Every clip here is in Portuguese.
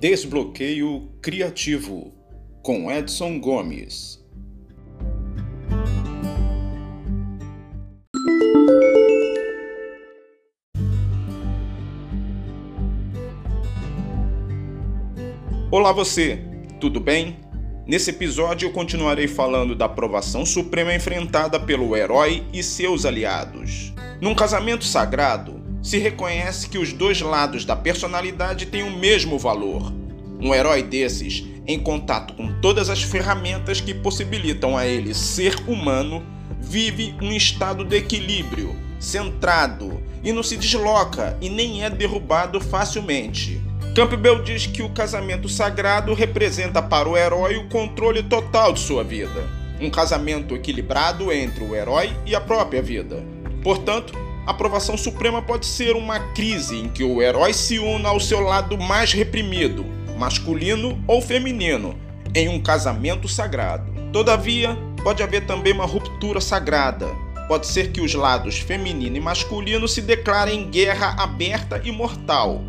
Desbloqueio Criativo, com Edson Gomes. Olá você, tudo bem? Nesse episódio eu continuarei falando da aprovação suprema enfrentada pelo herói e seus aliados. Num casamento sagrado, se reconhece que os dois lados da personalidade têm o mesmo valor. Um herói desses, em contato com todas as ferramentas que possibilitam a ele ser humano, vive um estado de equilíbrio, centrado e não se desloca e nem é derrubado facilmente. Campbell diz que o casamento sagrado representa para o herói o controle total de sua vida. Um casamento equilibrado entre o herói e a própria vida. Portanto, a aprovação suprema pode ser uma crise em que o herói se una ao seu lado mais reprimido, masculino ou feminino, em um casamento sagrado. Todavia, pode haver também uma ruptura sagrada. Pode ser que os lados feminino e masculino se declarem em guerra aberta e mortal.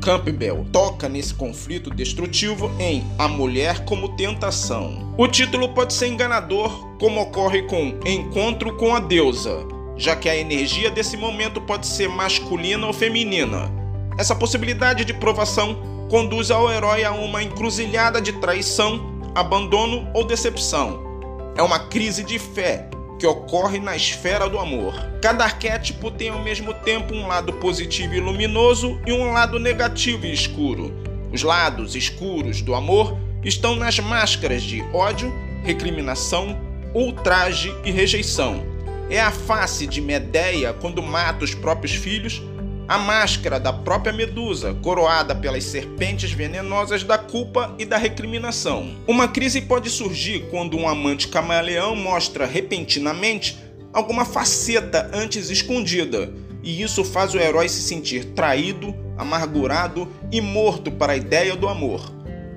Campbell toca nesse conflito destrutivo em A Mulher como Tentação. O título pode ser enganador, como ocorre com Encontro com a Deusa, já que a energia desse momento pode ser masculina ou feminina. Essa possibilidade de provação conduz ao herói a uma encruzilhada de traição, abandono ou decepção. É uma crise de fé que ocorre na esfera do amor. Cada arquétipo tem ao mesmo tempo um lado positivo e luminoso e um lado negativo e escuro. Os lados escuros do amor estão nas máscaras de ódio, recriminação, ultraje e rejeição é a face de Medeia quando mata os próprios filhos, a máscara da própria Medusa, coroada pelas serpentes venenosas da culpa e da recriminação. Uma crise pode surgir quando um amante camaleão mostra repentinamente alguma faceta antes escondida, e isso faz o herói se sentir traído, amargurado e morto para a ideia do amor.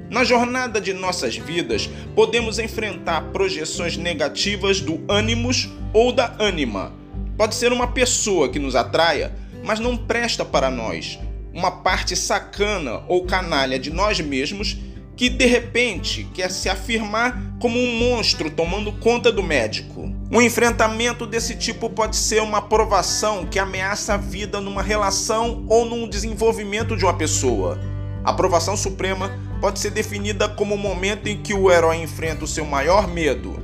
Na jornada de nossas vidas, podemos enfrentar projeções negativas do ânimos ou da ânima. Pode ser uma pessoa que nos atraia, mas não presta para nós. Uma parte sacana ou canalha de nós mesmos que de repente quer se afirmar como um monstro tomando conta do médico. Um enfrentamento desse tipo pode ser uma provação que ameaça a vida numa relação ou num desenvolvimento de uma pessoa. A aprovação suprema pode ser definida como o momento em que o herói enfrenta o seu maior medo.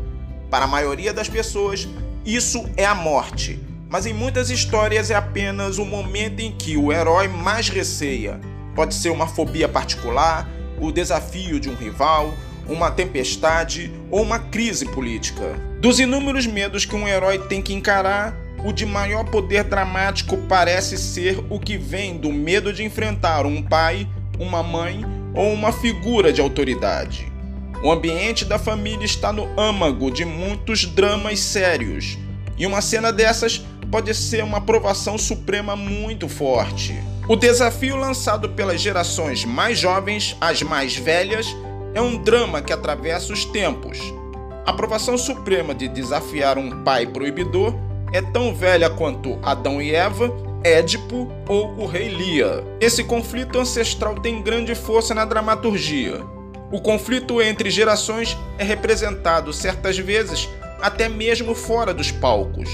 Para a maioria das pessoas, isso é a morte, mas em muitas histórias é apenas o momento em que o herói mais receia. Pode ser uma fobia particular, o desafio de um rival, uma tempestade ou uma crise política. Dos inúmeros medos que um herói tem que encarar, o de maior poder dramático parece ser o que vem do medo de enfrentar um pai, uma mãe ou uma figura de autoridade. O ambiente da família está no âmago de muitos dramas sérios, e uma cena dessas pode ser uma aprovação suprema muito forte. O desafio lançado pelas gerações mais jovens às mais velhas é um drama que atravessa os tempos. A aprovação suprema de desafiar um pai proibidor é tão velha quanto Adão e Eva Édipo ou o rei Lia. Esse conflito ancestral tem grande força na dramaturgia. O conflito entre gerações é representado certas vezes até mesmo fora dos palcos.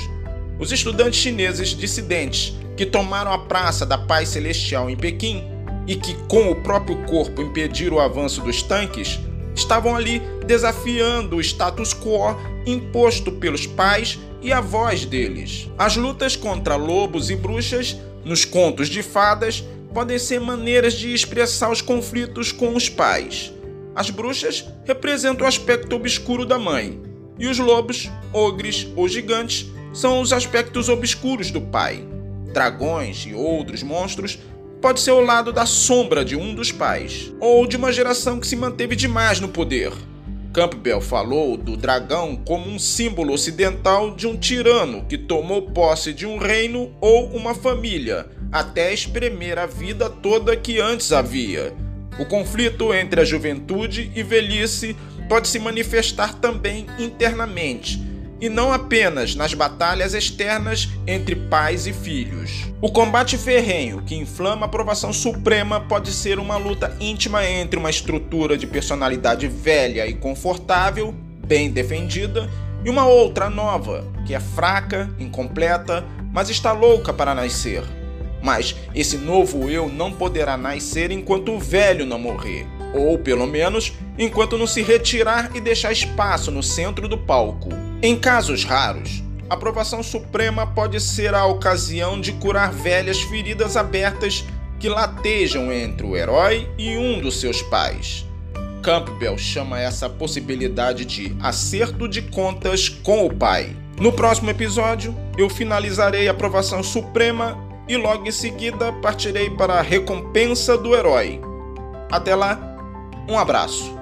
Os estudantes chineses dissidentes que tomaram a Praça da Paz Celestial em Pequim e que, com o próprio corpo, impediram o avanço dos tanques, estavam ali desafiando o status quo imposto pelos pais e a voz deles. As lutas contra lobos e bruxas nos contos de fadas podem ser maneiras de expressar os conflitos com os pais. As bruxas representam o aspecto obscuro da mãe, e os lobos, ogres ou gigantes são os aspectos obscuros do pai. Dragões e outros monstros pode ser o lado da sombra de um dos pais, ou de uma geração que se manteve demais no poder. Campbell falou do dragão como um símbolo ocidental de um tirano que tomou posse de um reino ou uma família, até espremer a vida toda que antes havia. O conflito entre a juventude e velhice pode se manifestar também internamente, e não apenas nas batalhas externas entre pais e filhos. O combate ferrenho que inflama a aprovação suprema pode ser uma luta íntima entre uma estrutura de personalidade velha e confortável, bem defendida, e uma outra nova, que é fraca, incompleta, mas está louca para nascer. Mas esse novo eu não poderá nascer enquanto o velho não morrer, ou pelo menos enquanto não se retirar e deixar espaço no centro do palco. Em casos raros, a aprovação suprema pode ser a ocasião de curar velhas feridas abertas que latejam entre o herói e um dos seus pais. Campbell chama essa possibilidade de acerto de contas com o pai. No próximo episódio, eu finalizarei a aprovação suprema e logo em seguida partirei para a recompensa do herói. Até lá, um abraço.